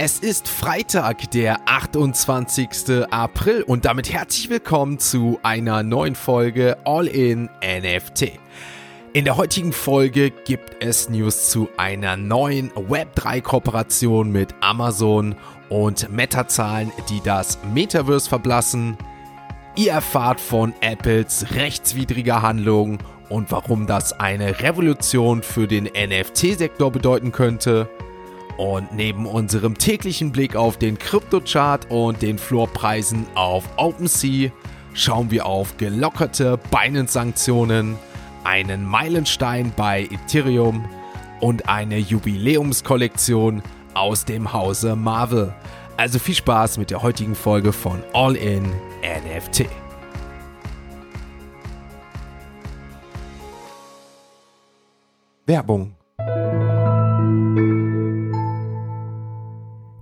Es ist Freitag, der 28. April und damit herzlich willkommen zu einer neuen Folge All in NFT. In der heutigen Folge gibt es News zu einer neuen Web3-Kooperation mit Amazon und Meta-Zahlen, die das Metaverse verblassen. Ihr erfahrt von Apples rechtswidriger Handlung und warum das eine Revolution für den NFT-Sektor bedeuten könnte. Und neben unserem täglichen Blick auf den Kryptochart und den Floorpreisen auf OpenSea schauen wir auf gelockerte Binance-Sanktionen, einen Meilenstein bei Ethereum und eine Jubiläumskollektion aus dem Hause Marvel. Also viel Spaß mit der heutigen Folge von All in NFT. Werbung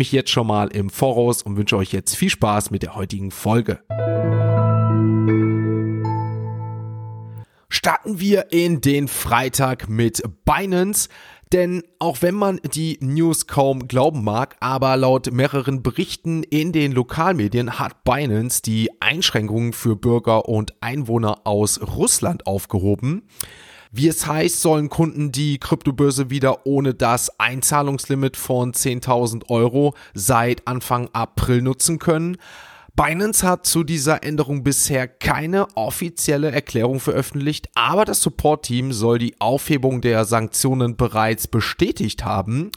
mich jetzt schon mal im Voraus und wünsche euch jetzt viel Spaß mit der heutigen Folge. Starten wir in den Freitag mit Binance. Denn auch wenn man die News kaum glauben mag, aber laut mehreren Berichten in den Lokalmedien hat Binance die Einschränkungen für Bürger und Einwohner aus Russland aufgehoben. Wie es heißt, sollen Kunden die Kryptobörse wieder ohne das Einzahlungslimit von 10.000 Euro seit Anfang April nutzen können. Binance hat zu dieser Änderung bisher keine offizielle Erklärung veröffentlicht, aber das Support-Team soll die Aufhebung der Sanktionen bereits bestätigt haben.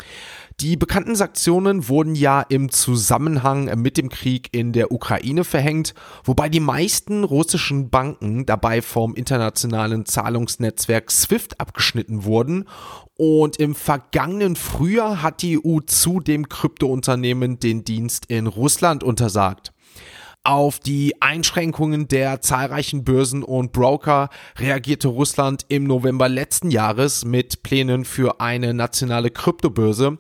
Die bekannten Sanktionen wurden ja im Zusammenhang mit dem Krieg in der Ukraine verhängt, wobei die meisten russischen Banken dabei vom internationalen Zahlungsnetzwerk SWIFT abgeschnitten wurden und im vergangenen Frühjahr hat die EU zu dem Kryptounternehmen den Dienst in Russland untersagt. Auf die Einschränkungen der zahlreichen Börsen und Broker reagierte Russland im November letzten Jahres mit Plänen für eine nationale Kryptobörse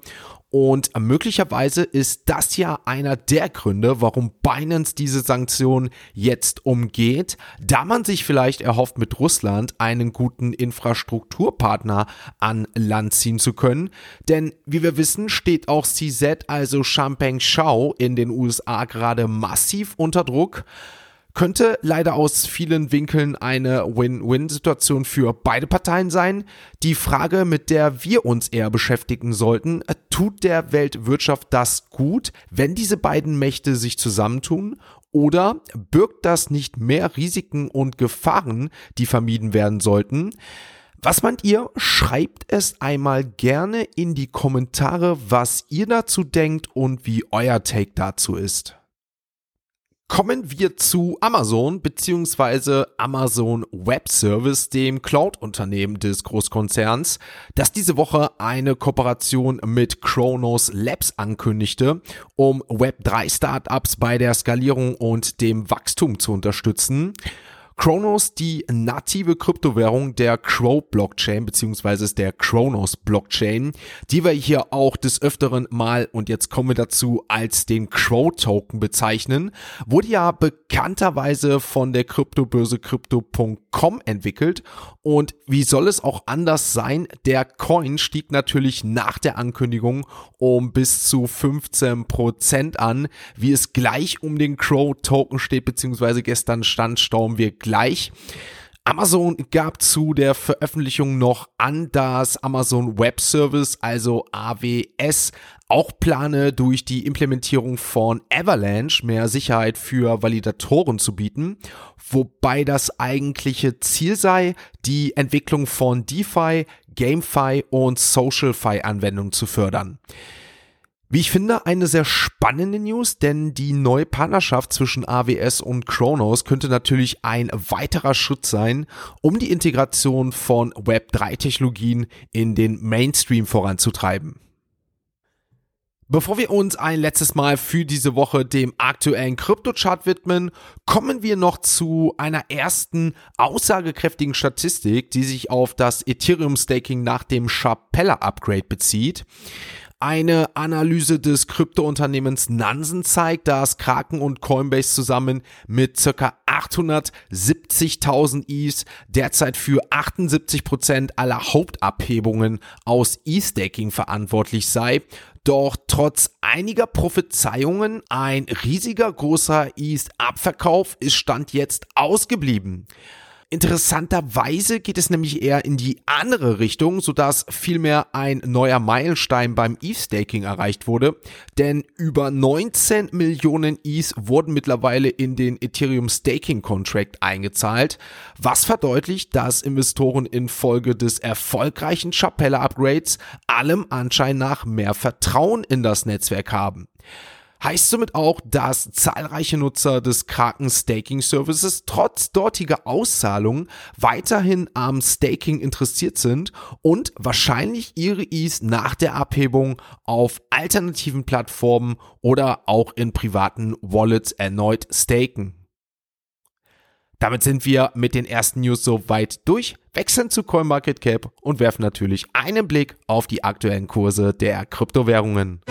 und möglicherweise ist das ja einer der Gründe, warum Binance diese Sanktionen jetzt umgeht, da man sich vielleicht erhofft, mit Russland einen guten Infrastrukturpartner an Land ziehen zu können. Denn wie wir wissen, steht auch CZ, also Champagne Shao, in den USA gerade massiv unter Druck könnte leider aus vielen Winkeln eine Win-Win-Situation für beide Parteien sein. Die Frage, mit der wir uns eher beschäftigen sollten, äh, tut der Weltwirtschaft das gut, wenn diese beiden Mächte sich zusammentun? Oder birgt das nicht mehr Risiken und Gefahren, die vermieden werden sollten? Was meint ihr? Schreibt es einmal gerne in die Kommentare, was ihr dazu denkt und wie euer Take dazu ist. Kommen wir zu Amazon bzw. Amazon Web Service, dem Cloud-Unternehmen des Großkonzerns, das diese Woche eine Kooperation mit Kronos Labs ankündigte, um Web3-Startups bei der Skalierung und dem Wachstum zu unterstützen. Kronos, die native Kryptowährung der Crow Blockchain beziehungsweise der Kronos Blockchain, die wir hier auch des Öfteren mal und jetzt kommen wir dazu als den Crow Token bezeichnen, wurde ja bekannterweise von der Kryptobörse Crypto.com entwickelt und wie soll es auch anders sein? Der Coin stieg natürlich nach der Ankündigung um bis zu 15 Prozent an, wie es gleich um den Crow Token steht beziehungsweise gestern stand, stauben wir gleich. Amazon gab zu der Veröffentlichung noch an, dass Amazon Web Service, also AWS, auch plane, durch die Implementierung von Avalanche mehr Sicherheit für Validatoren zu bieten, wobei das eigentliche Ziel sei, die Entwicklung von DeFi, GameFi und SocialFi Anwendungen zu fördern. Wie ich finde, eine sehr spannende News, denn die neue Partnerschaft zwischen AWS und Kronos könnte natürlich ein weiterer Schritt sein, um die Integration von Web3-Technologien in den Mainstream voranzutreiben. Bevor wir uns ein letztes Mal für diese Woche dem aktuellen Kryptochart widmen, kommen wir noch zu einer ersten aussagekräftigen Statistik, die sich auf das Ethereum Staking nach dem Chapella Upgrade bezieht. Eine Analyse des Kryptounternehmens Nansen zeigt, dass Kraken und Coinbase zusammen mit ca. 870.000 ETH derzeit für 78% aller Hauptabhebungen aus E-Staking verantwortlich sei. Doch trotz einiger Prophezeiungen ein riesiger großer ETH-Abverkauf ist Stand jetzt ausgeblieben. Interessanterweise geht es nämlich eher in die andere Richtung, sodass vielmehr ein neuer Meilenstein beim ETH-Staking erreicht wurde, denn über 19 Millionen ETH wurden mittlerweile in den Ethereum Staking Contract eingezahlt, was verdeutlicht, dass Investoren infolge des erfolgreichen Chapella Upgrades allem Anschein nach mehr Vertrauen in das Netzwerk haben heißt somit auch, dass zahlreiche Nutzer des Kraken Staking Services trotz dortiger Auszahlungen weiterhin am Staking interessiert sind und wahrscheinlich ihre ETH nach der Abhebung auf alternativen Plattformen oder auch in privaten Wallets erneut staken. Damit sind wir mit den ersten News soweit durch, wechseln zu CoinMarketCap und werfen natürlich einen Blick auf die aktuellen Kurse der Kryptowährungen.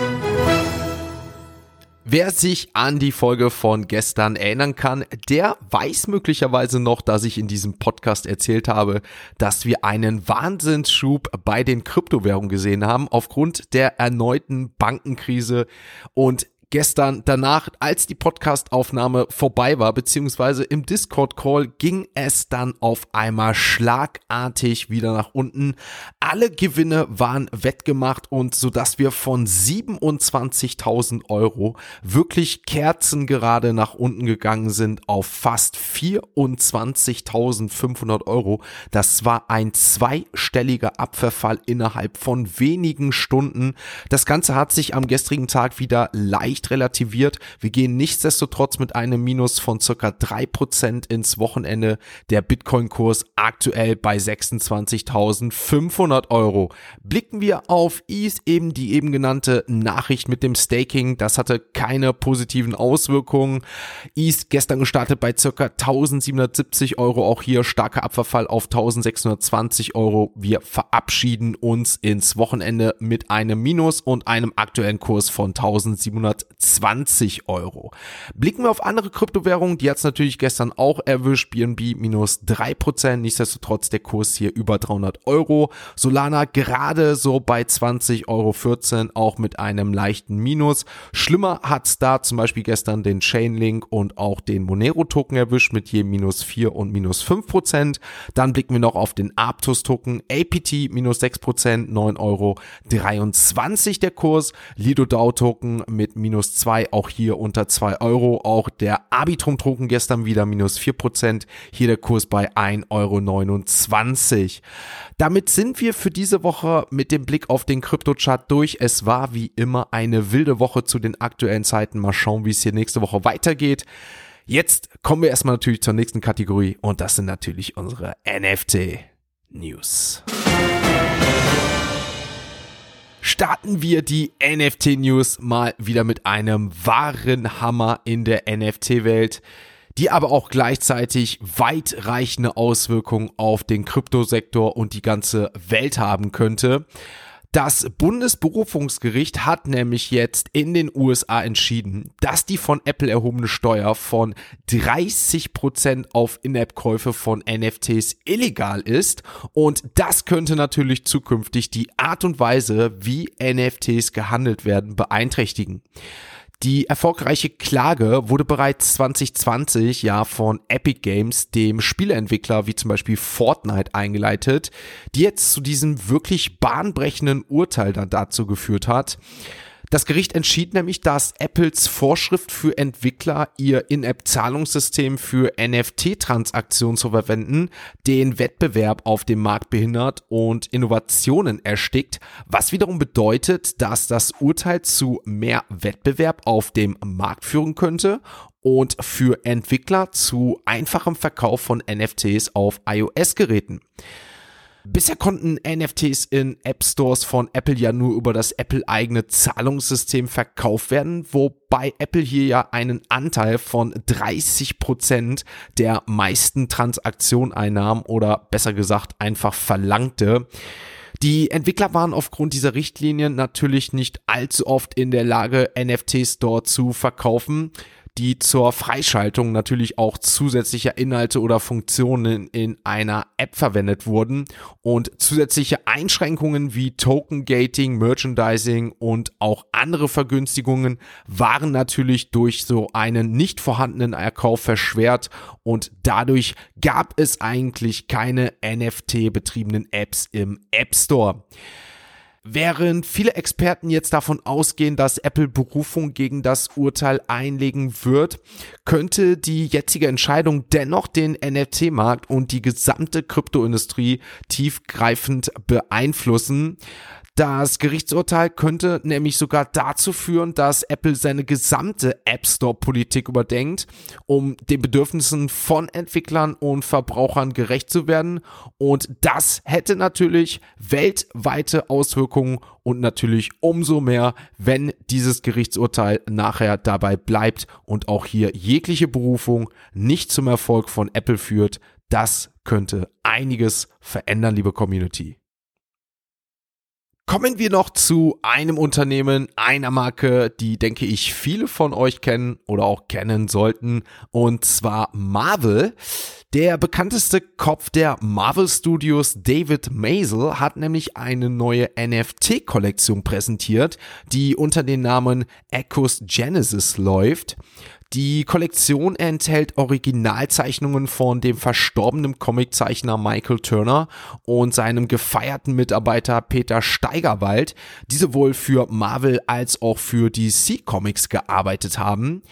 Wer sich an die Folge von gestern erinnern kann, der weiß möglicherweise noch, dass ich in diesem Podcast erzählt habe, dass wir einen Wahnsinnsschub bei den Kryptowährungen gesehen haben aufgrund der erneuten Bankenkrise. Und gestern danach, als die Podcastaufnahme vorbei war, beziehungsweise im Discord-Call, ging es dann auf einmal schlagartig wieder nach unten. Alle Gewinne waren wettgemacht und so dass wir von 27.000 Euro wirklich kerzengerade nach unten gegangen sind auf fast 24.500 Euro. Das war ein zweistelliger Abverfall innerhalb von wenigen Stunden. Das Ganze hat sich am gestrigen Tag wieder leicht leicht relativiert. Wir gehen nichtsdestotrotz mit einem Minus von circa drei Prozent ins Wochenende. Der Bitcoin-Kurs aktuell bei 26.500 Euro. Blicken wir auf ETH, eben die eben genannte Nachricht mit dem Staking. Das hatte keine positiven Auswirkungen. ETH gestern gestartet bei circa 1770 Euro. Auch hier starker Abverfall auf 1620 Euro. Wir verabschieden uns ins Wochenende mit einem Minus und einem aktuellen Kurs von 1700 20 Euro. Blicken wir auf andere Kryptowährungen, die hat es natürlich gestern auch erwischt. BNB minus 3%, nichtsdestotrotz der Kurs hier über 300 Euro. Solana gerade so bei 20,14 Euro, auch mit einem leichten Minus. Schlimmer hat's da zum Beispiel gestern den Chainlink und auch den Monero Token erwischt mit je minus 4 und minus 5%. Dann blicken wir noch auf den Aptos Token, APT minus 6%, 9,23 Euro der Kurs. Lido DAO Token mit minus minus 2, auch hier unter 2 Euro. Auch der Arbitrum-Token gestern wieder minus 4 Prozent. Hier der Kurs bei 1,29 Euro. Damit sind wir für diese Woche mit dem Blick auf den Kryptochart durch. Es war wie immer eine wilde Woche zu den aktuellen Zeiten. Mal schauen, wie es hier nächste Woche weitergeht. Jetzt kommen wir erstmal natürlich zur nächsten Kategorie und das sind natürlich unsere NFT News starten wir die NFT-News mal wieder mit einem wahren Hammer in der NFT-Welt, die aber auch gleichzeitig weitreichende Auswirkungen auf den Kryptosektor und die ganze Welt haben könnte. Das Bundesberufungsgericht hat nämlich jetzt in den USA entschieden, dass die von Apple erhobene Steuer von 30% auf In-App-Käufe von NFTs illegal ist und das könnte natürlich zukünftig die Art und Weise, wie NFTs gehandelt werden, beeinträchtigen. Die erfolgreiche Klage wurde bereits 2020 ja von Epic Games, dem Spieleentwickler wie zum Beispiel Fortnite, eingeleitet, die jetzt zu diesem wirklich bahnbrechenden Urteil dann dazu geführt hat. Das Gericht entschied nämlich, dass Apples Vorschrift für Entwickler, ihr In-App-Zahlungssystem für NFT-Transaktionen zu verwenden, den Wettbewerb auf dem Markt behindert und Innovationen erstickt, was wiederum bedeutet, dass das Urteil zu mehr Wettbewerb auf dem Markt führen könnte und für Entwickler zu einfachem Verkauf von NFTs auf iOS-Geräten. Bisher konnten NFTs in App Stores von Apple ja nur über das Apple-eigene Zahlungssystem verkauft werden, wobei Apple hier ja einen Anteil von 30 Prozent der meisten Transaktioneinnahmen oder besser gesagt einfach verlangte. Die Entwickler waren aufgrund dieser Richtlinien natürlich nicht allzu oft in der Lage, NFTs dort zu verkaufen die zur Freischaltung natürlich auch zusätzlicher Inhalte oder Funktionen in einer App verwendet wurden und zusätzliche Einschränkungen wie Token Gating, Merchandising und auch andere Vergünstigungen waren natürlich durch so einen nicht vorhandenen Erkauf verschwert und dadurch gab es eigentlich keine NFT betriebenen Apps im App Store. Während viele Experten jetzt davon ausgehen, dass Apple Berufung gegen das Urteil einlegen wird, könnte die jetzige Entscheidung dennoch den NFT-Markt und die gesamte Kryptoindustrie tiefgreifend beeinflussen. Das Gerichtsurteil könnte nämlich sogar dazu führen, dass Apple seine gesamte App Store Politik überdenkt, um den Bedürfnissen von Entwicklern und Verbrauchern gerecht zu werden. Und das hätte natürlich weltweite Auswirkungen und natürlich umso mehr, wenn dieses Gerichtsurteil nachher dabei bleibt und auch hier jegliche Berufung nicht zum Erfolg von Apple führt. Das könnte einiges verändern, liebe Community. Kommen wir noch zu einem Unternehmen, einer Marke, die denke ich viele von euch kennen oder auch kennen sollten, und zwar Marvel. Der bekannteste Kopf der Marvel Studios, David Maisel, hat nämlich eine neue NFT-Kollektion präsentiert, die unter dem Namen Echoes Genesis läuft. Die Kollektion enthält Originalzeichnungen von dem verstorbenen Comiczeichner Michael Turner und seinem gefeierten Mitarbeiter Peter Steigerwald, diese wohl für Marvel als auch für DC Comics gearbeitet haben.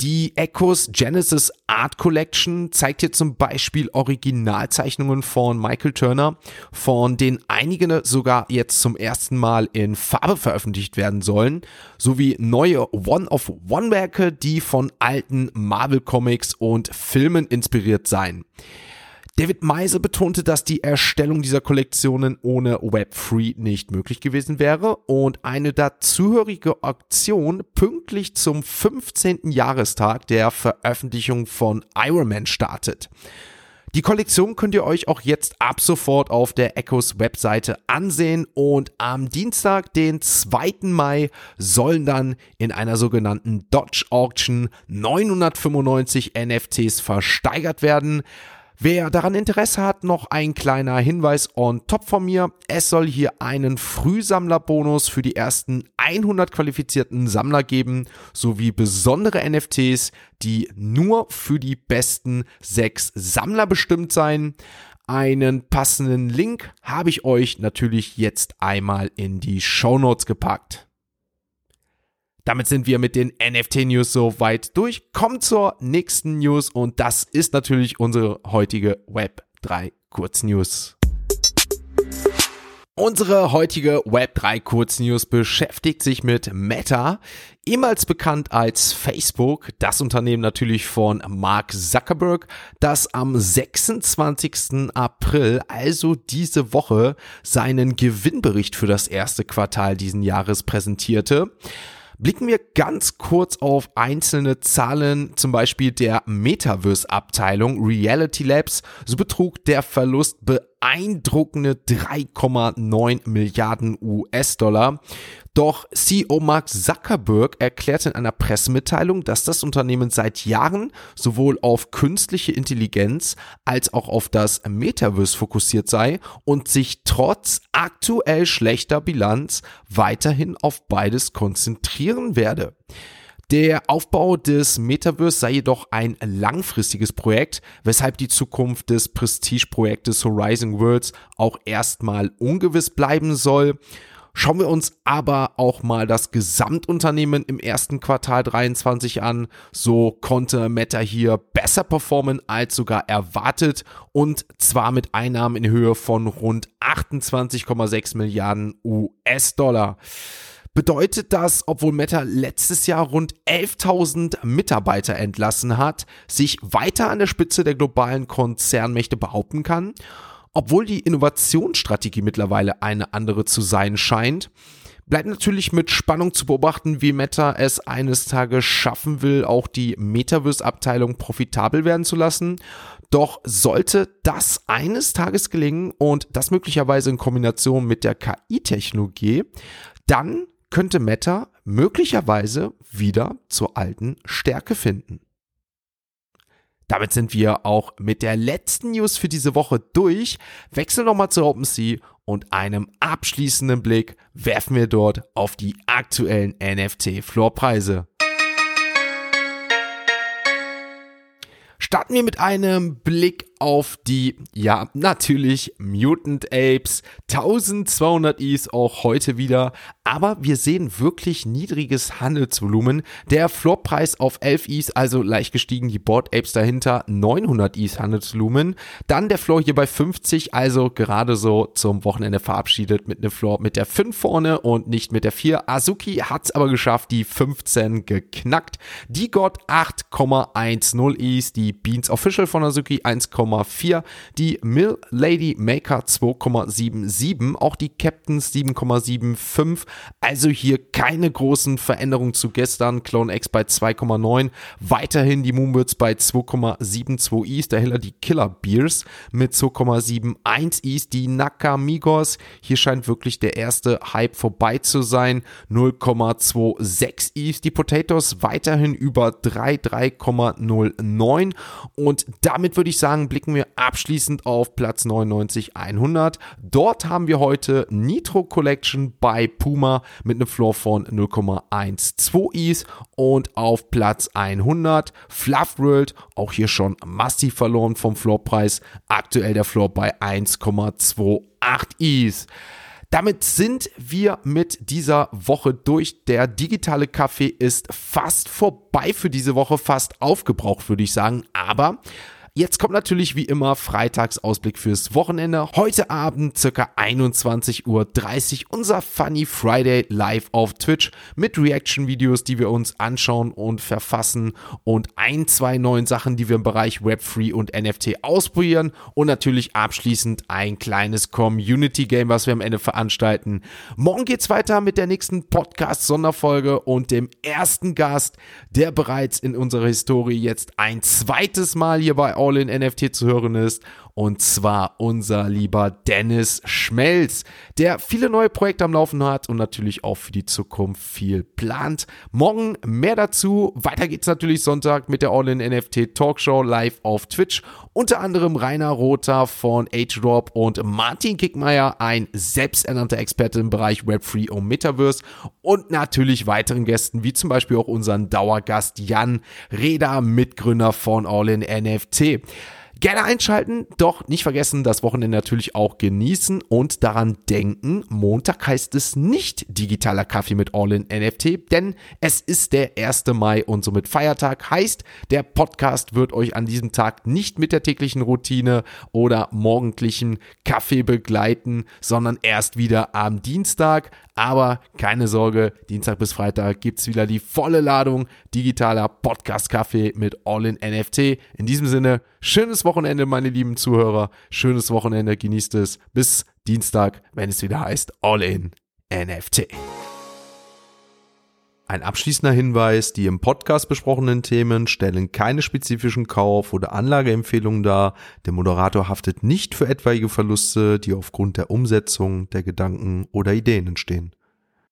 Die Echos Genesis Art Collection zeigt hier zum Beispiel Originalzeichnungen von Michael Turner, von denen einige sogar jetzt zum ersten Mal in Farbe veröffentlicht werden sollen, sowie neue One-of-One-Werke, die von alten Marvel Comics und Filmen inspiriert seien. David Meise betonte, dass die Erstellung dieser Kollektionen ohne Web3 nicht möglich gewesen wäre und eine dazugehörige Auktion pünktlich zum 15. Jahrestag der Veröffentlichung von Iron Man startet. Die Kollektion könnt ihr euch auch jetzt ab sofort auf der Echos Webseite ansehen und am Dienstag, den 2. Mai, sollen dann in einer sogenannten Dodge Auction 995 NFTs versteigert werden. Wer daran Interesse hat, noch ein kleiner Hinweis on top von mir. Es soll hier einen Frühsammlerbonus für die ersten 100 qualifizierten Sammler geben, sowie besondere NFTs, die nur für die besten sechs Sammler bestimmt sein. Einen passenden Link habe ich euch natürlich jetzt einmal in die Show Notes gepackt. Damit sind wir mit den NFT-News soweit durch. Kommt zur nächsten News und das ist natürlich unsere heutige Web 3 Kurznews. Unsere heutige Web3 Kurznews beschäftigt sich mit Meta, ehemals bekannt als Facebook, das Unternehmen natürlich von Mark Zuckerberg, das am 26. April, also diese Woche, seinen Gewinnbericht für das erste Quartal diesen Jahres präsentierte. Blicken wir ganz kurz auf einzelne Zahlen, zum Beispiel der Metaverse-Abteilung Reality Labs. So betrug der Verlust beeindruckende 3,9 Milliarden US-Dollar. Doch CEO Mark Zuckerberg erklärte in einer Pressemitteilung, dass das Unternehmen seit Jahren sowohl auf künstliche Intelligenz als auch auf das Metaverse fokussiert sei und sich trotz aktuell schlechter Bilanz weiterhin auf beides konzentrieren werde. Der Aufbau des Metaverse sei jedoch ein langfristiges Projekt, weshalb die Zukunft des Prestigeprojektes Horizon Worlds auch erstmal ungewiss bleiben soll. Schauen wir uns aber auch mal das Gesamtunternehmen im ersten Quartal 23 an. So konnte Meta hier besser performen als sogar erwartet und zwar mit Einnahmen in Höhe von rund 28,6 Milliarden US-Dollar. Bedeutet das, obwohl Meta letztes Jahr rund 11.000 Mitarbeiter entlassen hat, sich weiter an der Spitze der globalen Konzernmächte behaupten kann? Obwohl die Innovationsstrategie mittlerweile eine andere zu sein scheint, Bleibt natürlich mit Spannung zu beobachten, wie Meta es eines Tages schaffen will, auch die Metaverse-Abteilung profitabel werden zu lassen. Doch sollte das eines Tages gelingen und das möglicherweise in Kombination mit der KI-Technologie, dann könnte Meta möglicherweise wieder zur alten Stärke finden. Damit sind wir auch mit der letzten News für diese Woche durch. Wechseln nochmal zu OpenSea und einem abschließenden Blick werfen wir dort auf die aktuellen NFT-Floorpreise. Starten wir mit einem Blick auf die, ja, natürlich Mutant Apes. 1200 Is auch heute wieder. Aber wir sehen wirklich niedriges Handelsvolumen. Der Floorpreis auf 11 Is, also leicht gestiegen, die Board Apes dahinter. 900 Is Handelsvolumen. Dann der Floor hier bei 50, also gerade so zum Wochenende verabschiedet mit einem Floor mit der 5 vorne und nicht mit der 4. Azuki hat's aber geschafft, die 15 geknackt. Die God 8,10 Is, die Beans Official von Azuki 1, 2,4, die Mill Lady Maker 2,77, auch die Captains 7,75. Also hier keine großen Veränderungen zu gestern. Clone X bei 2,9. Weiterhin die Moonbirds bei 2,72 Is. Dahinter die Killer Beers mit 2,71 Is. Die Nakamigos. Hier scheint wirklich der erste Hype vorbei zu sein. 0,26 Is. Die Potatoes weiterhin über 3, 3,09. Und damit würde ich sagen, blicken wir abschließend auf Platz 99 100. Dort haben wir heute Nitro Collection bei Puma mit einem Floor von 0,12 Is und auf Platz 100 Fluff World, auch hier schon massiv verloren vom Floorpreis, aktuell der Floor bei 1,28 Is. Damit sind wir mit dieser Woche durch. Der digitale Kaffee ist fast vorbei für diese Woche, fast aufgebraucht, würde ich sagen. Aber Jetzt kommt natürlich wie immer Freitagsausblick fürs Wochenende. Heute Abend circa 21.30 Uhr unser Funny Friday live auf Twitch mit Reaction-Videos, die wir uns anschauen und verfassen und ein, zwei neuen Sachen, die wir im Bereich Web3 und NFT ausprobieren und natürlich abschließend ein kleines Community-Game, was wir am Ende veranstalten. Morgen geht's weiter mit der nächsten Podcast-Sonderfolge und dem ersten Gast, der bereits in unserer Historie jetzt ein zweites Mal hier bei All in NFT zu hören ist. Und zwar unser lieber Dennis Schmelz, der viele neue Projekte am Laufen hat und natürlich auch für die Zukunft viel plant. Morgen mehr dazu. Weiter geht's natürlich Sonntag mit der All in NFT Talkshow live auf Twitch. Unter anderem Rainer Rother von H-Drop und Martin Kickmeier, ein selbsternannter Experte im Bereich Web3 und Metaverse. Und natürlich weiteren Gästen, wie zum Beispiel auch unseren Dauergast Jan Reda, Mitgründer von All in NFT. Gerne einschalten, doch nicht vergessen, das Wochenende natürlich auch genießen und daran denken, Montag heißt es nicht digitaler Kaffee mit All in NFT, denn es ist der 1. Mai und somit Feiertag. Heißt, der Podcast wird euch an diesem Tag nicht mit der täglichen Routine oder morgendlichen Kaffee begleiten, sondern erst wieder am Dienstag. Aber keine Sorge, Dienstag bis Freitag gibt es wieder die volle Ladung digitaler Podcast-Kaffee mit All in NFT. In diesem Sinne, schönes Wochenende, meine lieben Zuhörer. Schönes Wochenende, genießt es. Bis Dienstag, wenn es wieder heißt All in NFT. Ein abschließender Hinweis, die im Podcast besprochenen Themen stellen keine spezifischen Kauf- oder Anlageempfehlungen dar. Der Moderator haftet nicht für etwaige Verluste, die aufgrund der Umsetzung der Gedanken oder Ideen entstehen.